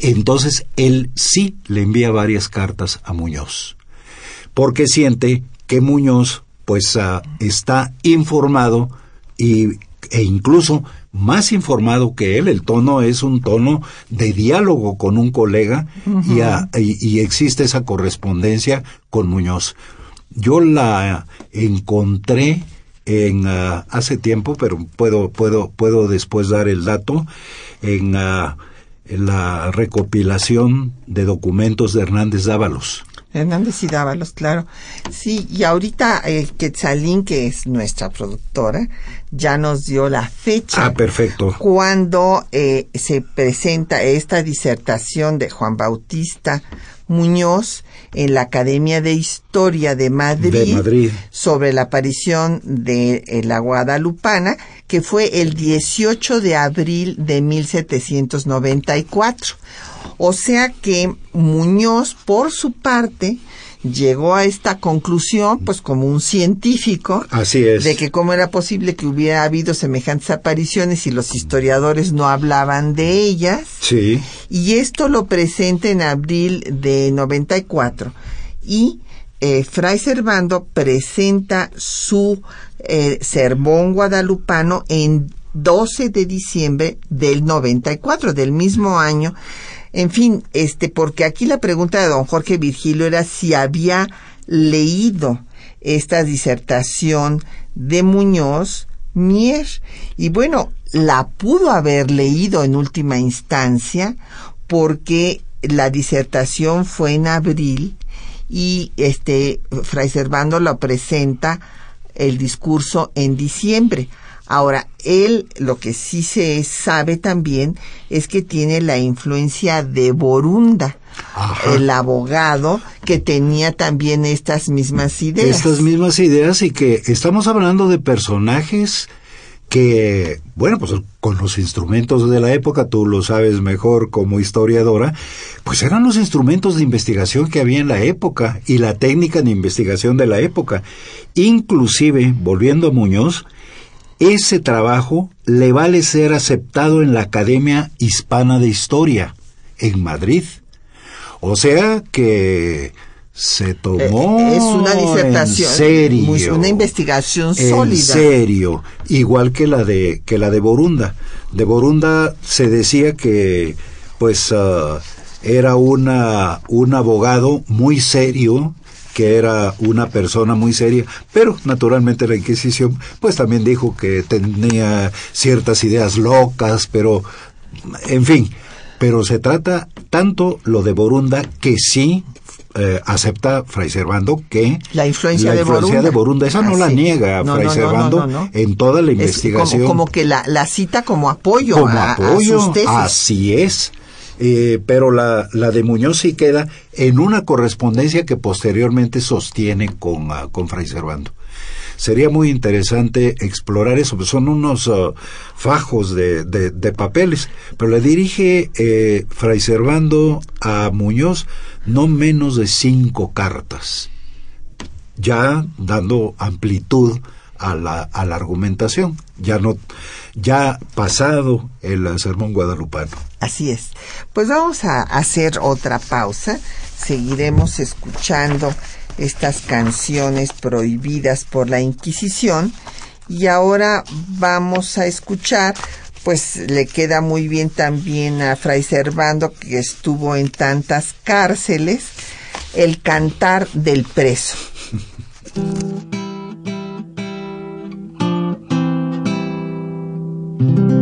[SPEAKER 2] entonces él sí le envía varias cartas a Muñoz, porque siente que Muñoz pues ah, está informado y, e incluso más informado que él. El tono es un tono de diálogo con un colega y, ah, y- y existe esa correspondencia con Muñoz. Yo la encontré en ah, hace tiempo, pero puedo puedo puedo después dar el dato en, ah, en la recopilación de documentos de Hernández Dávalos.
[SPEAKER 1] Hernández y Dávalos, claro. Sí, y ahorita eh, Quetzalín, que es nuestra productora, ya nos dio la fecha
[SPEAKER 2] Ah, perfecto.
[SPEAKER 1] cuando eh, se presenta esta disertación de Juan Bautista Muñoz en la Academia de Historia de Madrid,
[SPEAKER 2] De Madrid.
[SPEAKER 1] sobre la aparición de eh, la Guadalupana, que fue el 18 de abril de 1794. O sea que Muñoz, por su parte, llegó a esta conclusión, pues como un científico,
[SPEAKER 2] Así es.
[SPEAKER 1] de que cómo era posible que hubiera habido semejantes apariciones y los historiadores no hablaban de ellas.
[SPEAKER 2] Sí.
[SPEAKER 1] Y esto lo presenta en abril de 94. Y eh, Fray Servando presenta su eh, sermón guadalupano en 12 de diciembre del 94, del mismo año. En fin, este, porque aquí la pregunta de don Jorge Virgilio era si había leído esta disertación de Muñoz Mier. Y bueno, la pudo haber leído en última instancia porque la disertación fue en abril y este Fray Servando lo presenta el discurso en diciembre. Ahora, él lo que sí se sabe también es que tiene la influencia de Borunda,
[SPEAKER 2] Ajá.
[SPEAKER 1] el abogado que tenía también estas mismas ideas.
[SPEAKER 2] Estas mismas ideas y que estamos hablando de personajes que, bueno, pues con los instrumentos de la época, tú lo sabes mejor como historiadora, pues eran los instrumentos de investigación que había en la época y la técnica de investigación de la época. Inclusive, volviendo a Muñoz, ese trabajo le vale ser aceptado en la Academia Hispana de Historia, en Madrid. O sea que se tomó
[SPEAKER 1] Eh, es una disertación,
[SPEAKER 2] en serio,
[SPEAKER 1] una investigación
[SPEAKER 2] en
[SPEAKER 1] sólida.
[SPEAKER 2] serio, igual que la de que la de Borunda. De Borunda se decía que pues ah, era una un abogado muy serio que era una persona muy seria, pero naturalmente la Inquisición pues también dijo que tenía ciertas ideas locas, pero en fin, pero se trata tanto lo de Borunda que sí eh, acepta Fray Servando que
[SPEAKER 1] la influencia,
[SPEAKER 2] la
[SPEAKER 1] de,
[SPEAKER 2] influencia
[SPEAKER 1] Borunda.
[SPEAKER 2] de Borunda, esa no
[SPEAKER 1] Ah,
[SPEAKER 2] la
[SPEAKER 1] sí.
[SPEAKER 2] niega
[SPEAKER 1] No,
[SPEAKER 2] Fray
[SPEAKER 1] no,
[SPEAKER 2] Servando
[SPEAKER 1] no,
[SPEAKER 2] en toda la
[SPEAKER 1] Es
[SPEAKER 2] investigación.
[SPEAKER 1] como, como que la, la cita como apoyo,
[SPEAKER 2] como
[SPEAKER 1] a, a
[SPEAKER 2] apoyo.
[SPEAKER 1] sus tesis.
[SPEAKER 2] Así es. Eh, pero la, la de Muñoz sí queda en una correspondencia que posteriormente sostiene con, ah, con Fray Servando. Sería muy interesante explorar eso, pues son unos ah, fajos de, de, papeles, pero le dirige eh, Fray Servando a Muñoz no menos de cinco cartas, ya dando amplitud a la, a la argumentación, ya no, ya pasado el sermón guadalupano.
[SPEAKER 1] Así es. Pues vamos a hacer otra pausa. Seguiremos escuchando estas canciones prohibidas por la Inquisición y ahora vamos a escuchar pues le queda muy bien también a Fray Servando que estuvo en tantas cárceles el cantar del preso.
[SPEAKER 3] Que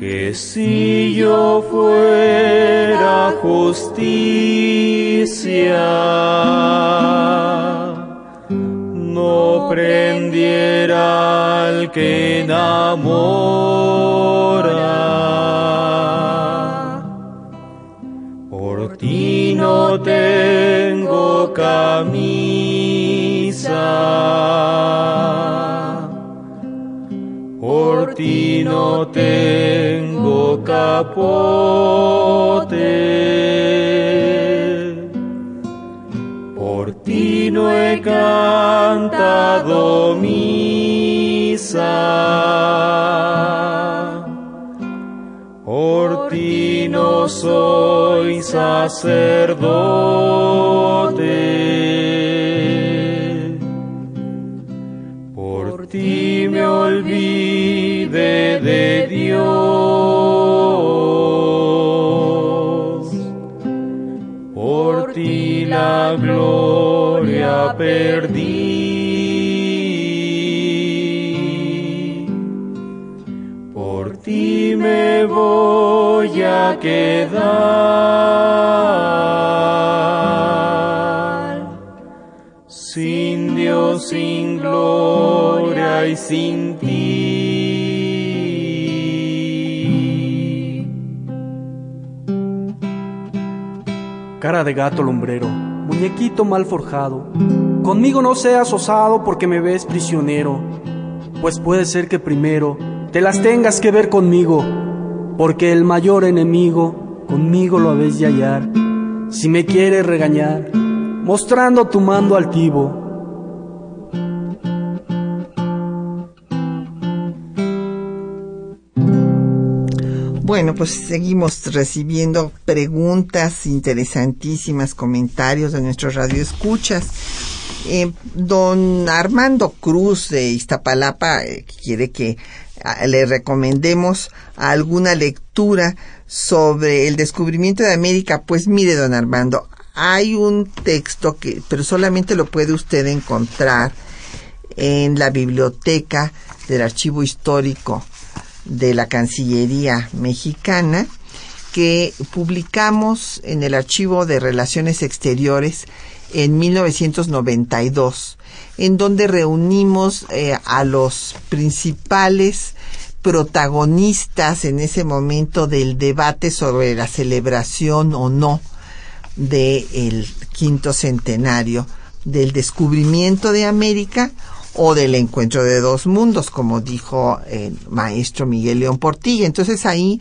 [SPEAKER 3] Que si yo fuera justicia, no prendiera al que enamora. Por ti no tengo camisa, por ti no tengo capote. Por ti no he cantado misa. Por ti no soy sacerdote. Olvidé de Dios. Por ti la gloria perdí. Por ti me voy a quedar. Sin Dios, sin gloria y sin
[SPEAKER 6] Cara de gato lumbrero, muñequito mal forjado, conmigo no seas osado porque me ves prisionero, pues puede ser que primero te las tengas que ver conmigo, porque el mayor enemigo conmigo lo habéis de hallar, si me quieres regañar, mostrando tu mando altivo.
[SPEAKER 1] Bueno, pues seguimos recibiendo preguntas interesantísimas, comentarios de nuestros radioescuchas. Eh, don Armando Cruz de Iztapalapa eh, quiere que ah, le recomendemos alguna lectura sobre el descubrimiento de América. Pues mire, don Armando, hay un texto que, pero solamente lo puede usted encontrar en la biblioteca del Archivo Histórico de la Cancillería mexicana que publicamos en el Archivo de Relaciones Exteriores en 1992, en donde reunimos eh, a los principales protagonistas en ese momento del debate sobre la celebración o no del quinto centenario del descubrimiento de América o del encuentro de dos mundos, como dijo el maestro Miguel León Portilla. Entonces ahí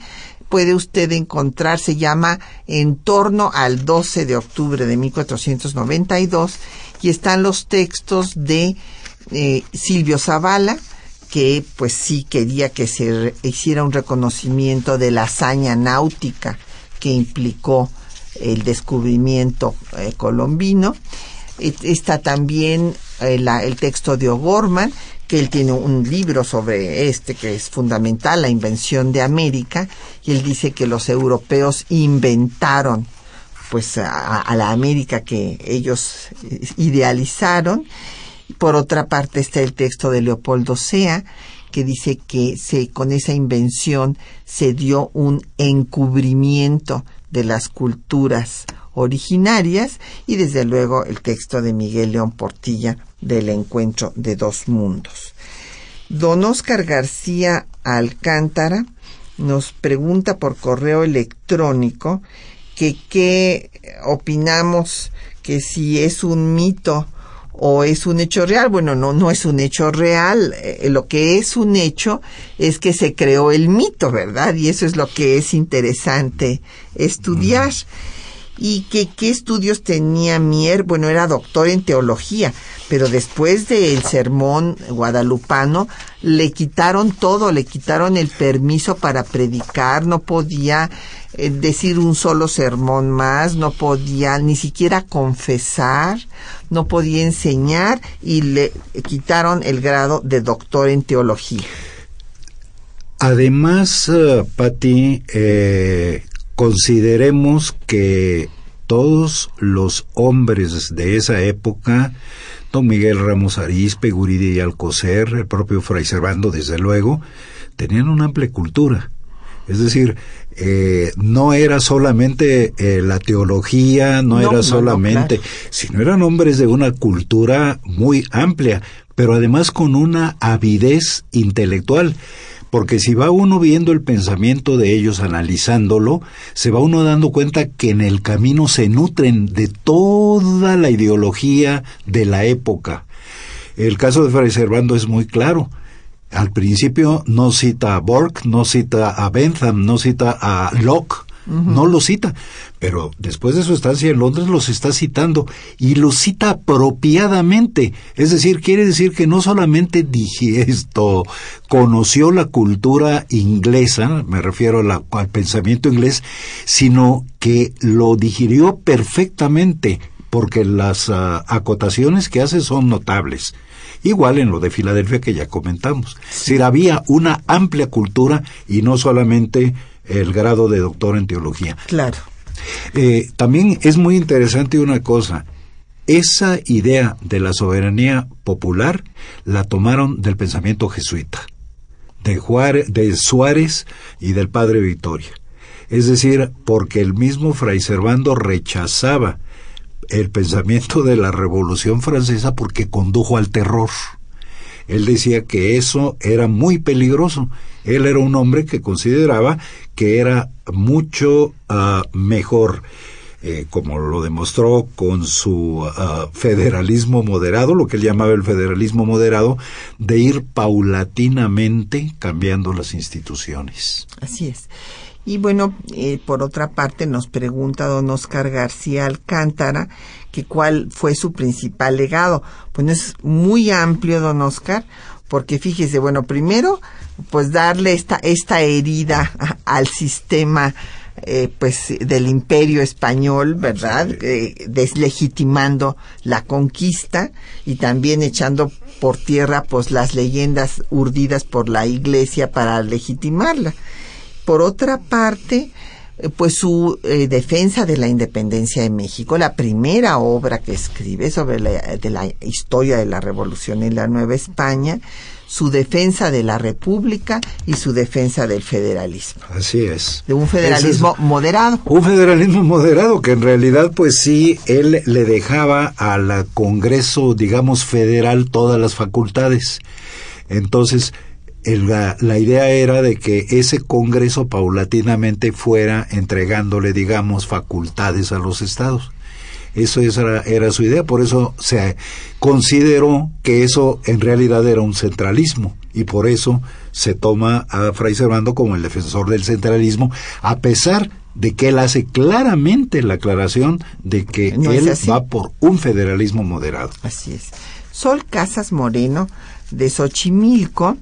[SPEAKER 1] puede usted encontrar, se llama En torno al 12 de octubre de 1492, y están los textos de eh, Silvio Zavala, que pues sí quería que se hiciera un reconocimiento de la hazaña náutica que implicó el descubrimiento eh, colombino. Está también el, el texto de O'Gorman, que él tiene un libro sobre este que es fundamental, la invención de América, y él dice que los europeos inventaron pues a, la América que ellos idealizaron. Por otra parte está el texto de Leopoldo Sea, que dice que se, con esa invención se dio un encubrimiento de las culturas originarias y desde luego el texto de Miguel León Portilla del encuentro de dos mundos. Don Oscar García Alcántara nos pregunta por correo electrónico que qué opinamos que si es un mito o es un hecho real. Bueno, no, no es un hecho real. Eh, lo que es un hecho es que se creó el mito, ¿verdad? Y eso es lo que es interesante estudiar y que qué estudios tenía Mier, bueno, era doctor en teología, pero después del sermón guadalupano le quitaron todo, le quitaron el permiso para predicar, no podía eh, decir un solo sermón más, no podía ni siquiera confesar, no podía enseñar y le quitaron el grado de doctor en teología.
[SPEAKER 2] Además, uh, Patti, eh, consideremos que todos los hombres de esa época, don Miguel Ramos Arispe, Guridi y Alcocer, el propio Fray Servando, desde luego, tenían una amplia cultura. Es decir, eh, no era solamente eh, la teología, no, era solamente, sino eran hombres de una cultura muy amplia, pero además con una avidez intelectual porque si va uno viendo el pensamiento de ellos, analizándolo, se va uno dando cuenta que en el camino se nutren de toda la ideología de la época. El caso de Fray Servando es muy claro. Al principio no cita a Borg, no cita a Bentham, no cita a Locke, no lo cita, pero después de su estancia en Londres los está citando y lo cita apropiadamente. Es decir, quiere decir que no solamente dije esto, conoció la cultura inglesa, me refiero al pensamiento inglés, sino que lo digirió perfectamente, porque las ah, acotaciones que hace son notables. Igual en lo de Filadelfia que ya comentamos. Es decir, había una amplia cultura y no solamente el grado de doctor en teología.
[SPEAKER 1] Claro.
[SPEAKER 2] Eh, también es muy interesante una cosa. Esa idea de la soberanía popular la tomaron del pensamiento jesuita, de, Juárez, de Suárez y del padre Victoria. Es decir, porque el mismo Fray Servando rechazaba el pensamiento de la Revolución Francesa porque condujo al terror. Él decía que eso era muy peligroso. Él era un hombre que consideraba que era mucho ah, mejor, eh, como lo demostró con su ah, federalismo moderado, lo que él llamaba el federalismo moderado, de ir paulatinamente cambiando las instituciones.
[SPEAKER 1] Así es. Y bueno, eh, por otra parte nos pregunta don Oscar García Alcántara que cuál fue su principal legado. Pues es muy amplio, don Oscar, porque fíjese, bueno, primero, pues darle esta, esta herida al sistema eh, pues del imperio español, ¿verdad? Eh, deslegitimando la conquista y también echando por tierra pues las leyendas urdidas por la iglesia para legitimarla. Por otra parte, pues su eh, defensa de la independencia de México, la primera obra que escribe sobre la, de la historia de la revolución en la Nueva España, su defensa de la República y su defensa del federalismo.
[SPEAKER 2] Así es.
[SPEAKER 1] De un federalismo moderado.
[SPEAKER 2] Un federalismo moderado que en realidad pues sí, él le dejaba al Congreso, digamos, federal todas las facultades. Entonces, la, idea era de que ese Congreso paulatinamente fuera entregándole, digamos, facultades a los estados. Eso era, era su idea, por eso se consideró que eso en realidad era un centralismo y por eso se toma a Fray Servando como el defensor del centralismo, a pesar de que él hace claramente la aclaración de que él va por un federalismo moderado.
[SPEAKER 1] Así es. Sol Casas Moreno, de Xochimilco,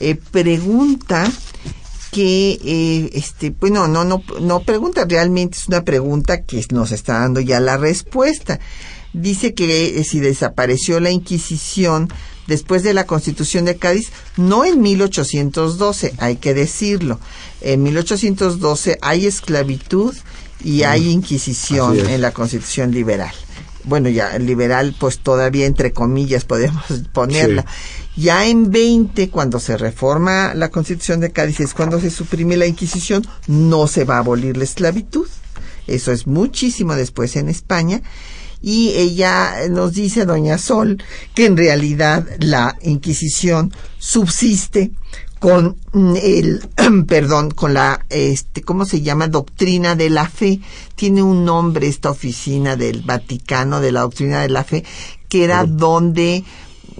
[SPEAKER 1] eh, pregunta que eh, este bueno no no no pregunta realmente es una pregunta que nos está dando ya la respuesta dice que eh, si desapareció la Inquisición después de la Constitución de Cádiz, no en 1812, hay que decirlo. En 1812 hay esclavitud y hay Inquisición en la Constitución liberal. Bueno, ya liberal, pues todavía entre comillas podemos ponerla. Ya en 20, cuando se reforma la Constitución de Cádiz, es cuando se suprime la Inquisición, no se va a abolir la esclavitud. Eso es muchísimo después en España y ella nos dice, doña Sol, que en realidad la Inquisición subsiste con el, perdón, con la, este, ¿cómo se llama? Doctrina de la fe. Tiene un nombre esta oficina del Vaticano de la doctrina de la fe, que era donde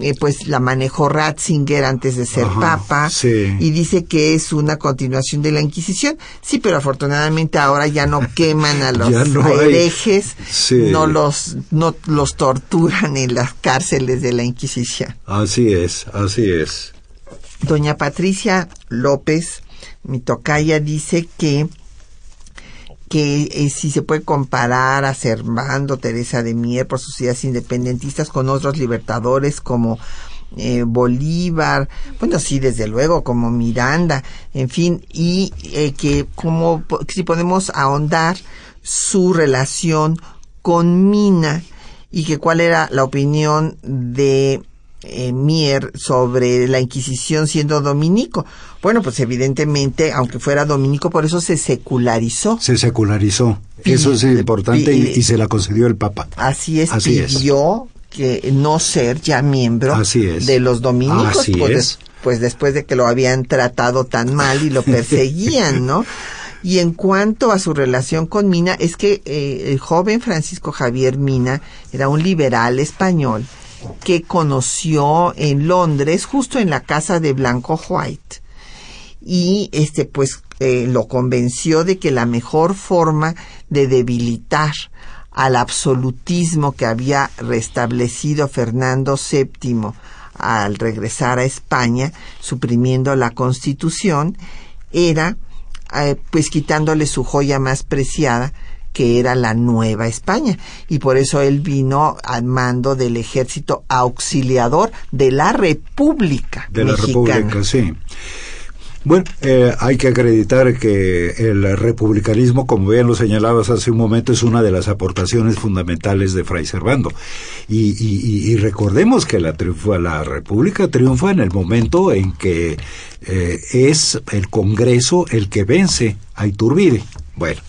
[SPEAKER 1] eh, pues la manejó Ratzinger antes de ser papa y dice que es una continuación de la Inquisición. Sí, pero afortunadamente ahora ya no queman a los herejes, no los no los torturan en las cárceles de la Inquisición.
[SPEAKER 2] Así es, así es.
[SPEAKER 1] Doña Patricia López, mi tocaya, dice que que eh, si se puede comparar a Servando Teresa de Mier por sus ideas independentistas con otros libertadores como eh, Bolívar, bueno, sí, desde luego, como Miranda, en fin, y eh, que como si podemos ahondar su relación con Mina y que cuál era la opinión de eh, Mier sobre la Inquisición siendo dominico. Bueno, pues evidentemente, aunque fuera dominico, por eso se secularizó.
[SPEAKER 2] Se secularizó. Eso es importante y, se la concedió el Papa.
[SPEAKER 1] Así es, pidió que no ser ya miembro de los dominicos. pues, pues después de que lo habían tratado tan mal y lo perseguían, ¿no? Y en cuanto a su relación con Mina, es que eh, el joven Francisco Javier Mina era un liberal español que conoció en Londres, justo en la casa de Blanco White. Y este, pues, eh, lo convenció de que la mejor forma de debilitar al absolutismo que había restablecido Fernando VII al regresar a España, suprimiendo la constitución, era eh, pues quitándole su joya más preciada, que era la Nueva España. Y por eso él vino al mando del ejército auxiliador de la República.
[SPEAKER 2] De la República, sí. Bueno, eh, hay que acreditar que el republicanismo, como bien lo señalabas hace un momento, es una de las aportaciones fundamentales de Fray Servando. Y, recordemos que la, la República triunfa en el momento en que eh, es el Congreso el que vence a Iturbide. Bueno,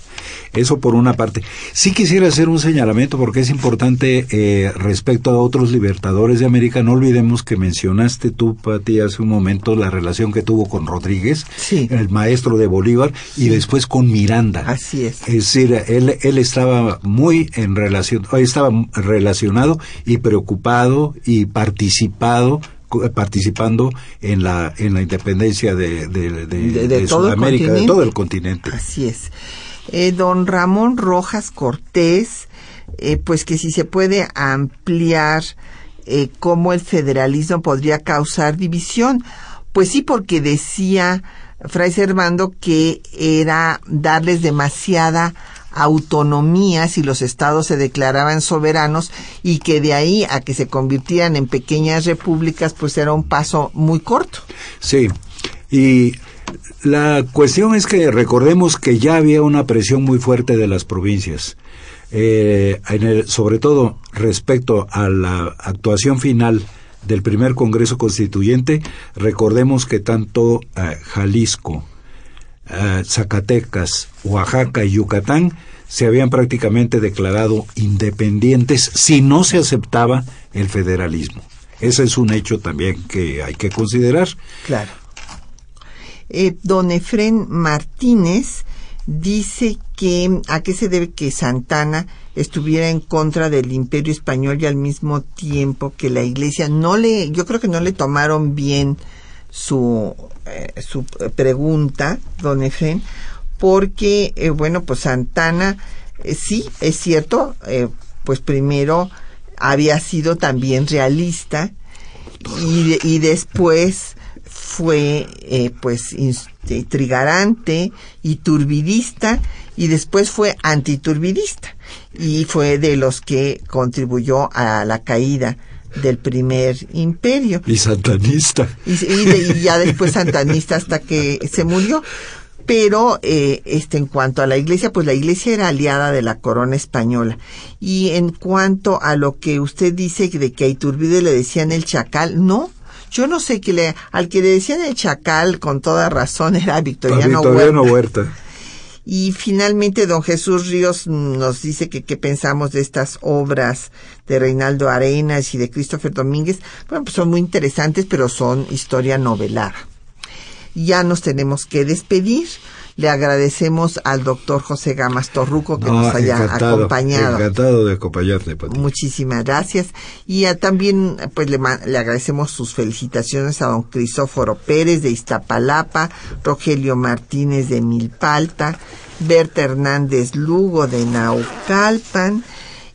[SPEAKER 2] eso por una parte. Sí quisiera hacer un señalamiento porque es importante eh, respecto a otros libertadores de América. No olvidemos que mencionaste tú, Pati, hace un momento la relación que tuvo con Rodríguez, el maestro de Bolívar, y después con Miranda.
[SPEAKER 1] Así es.
[SPEAKER 2] Es decir, él, él estaba muy en relación, estaba relacionado y preocupado y participado participando en la en la independencia de, de, Sudamérica, de todo el continente.
[SPEAKER 1] Así es. Eh, don Ramón Rojas Cortés, eh, pues que si se puede ampliar eh, cómo el federalismo podría causar división. Pues sí, porque decía Fray Servando que era darles demasiada autonomía si los estados se declaraban soberanos y que de ahí a que se convirtieran en pequeñas repúblicas pues era un paso muy corto.
[SPEAKER 2] Sí, y la cuestión es que recordemos que ya había una presión muy fuerte de las provincias, eh, sobre todo respecto a la actuación final del primer Congreso Constituyente. Recordemos que tanto eh, Jalisco, eh, Zacatecas, Oaxaca y Yucatán se habían prácticamente declarado independientes si no se aceptaba el federalismo. Ese es un hecho también que hay que considerar.
[SPEAKER 1] Claro. Eh, don Efren Martínez dice que a qué se debe que Santana estuviera en contra del imperio español y al mismo tiempo que la iglesia no le, yo creo que no le tomaron bien su, eh, su pregunta, don Efren, porque, eh, bueno, pues Santana, eh, sí, es cierto, eh, pues primero había sido también realista y, y después fue pues trigarante y turbidista y después fue antiturbidista y fue de los que contribuyó a la caída del primer imperio.
[SPEAKER 2] Y santanista.
[SPEAKER 1] Y, y, ya después santanista hasta que se murió. Pero eh, este, en cuanto a la iglesia, pues la iglesia era aliada de la corona española. Y en cuanto a lo que usted dice de que a Iturbide le decían el chacal, no, yo no sé que le, al que le decían el chacal con toda razón era Victoriano,
[SPEAKER 2] Victoriano Huerta.
[SPEAKER 1] Y finalmente don Jesús Ríos nos dice que qué pensamos de estas obras de Reinaldo Arenas y de Christopher Domínguez. Bueno, pues son muy interesantes, pero son historia novelada. Ya nos tenemos que despedir. Le agradecemos al doctor José Gamas Torruco que nos haya acompañado.
[SPEAKER 2] Encantado de acompañarte,
[SPEAKER 1] Muchísimas gracias. Y también pues le, le, agradecemos sus felicitaciones a don Crisóforo Pérez de Iztapalapa, Rogelio Martínez de Milpalta, Berta Hernández Lugo de Naucalpan,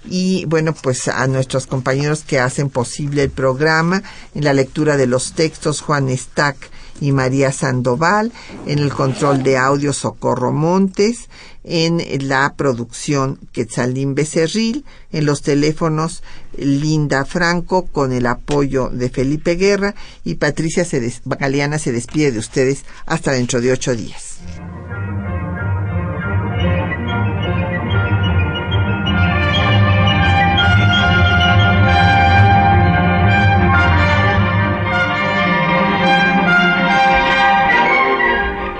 [SPEAKER 1] y bueno, pues a nuestros compañeros que hacen posible el programa en la lectura de los textos Juan Stack y María Sandoval, en el control de audio Socorro Montes, en la producción Quetzalín Becerril, en los teléfonos Linda Franco con el apoyo de Felipe Guerra y Patricia Galeana se despide de ustedes hasta dentro de ocho días.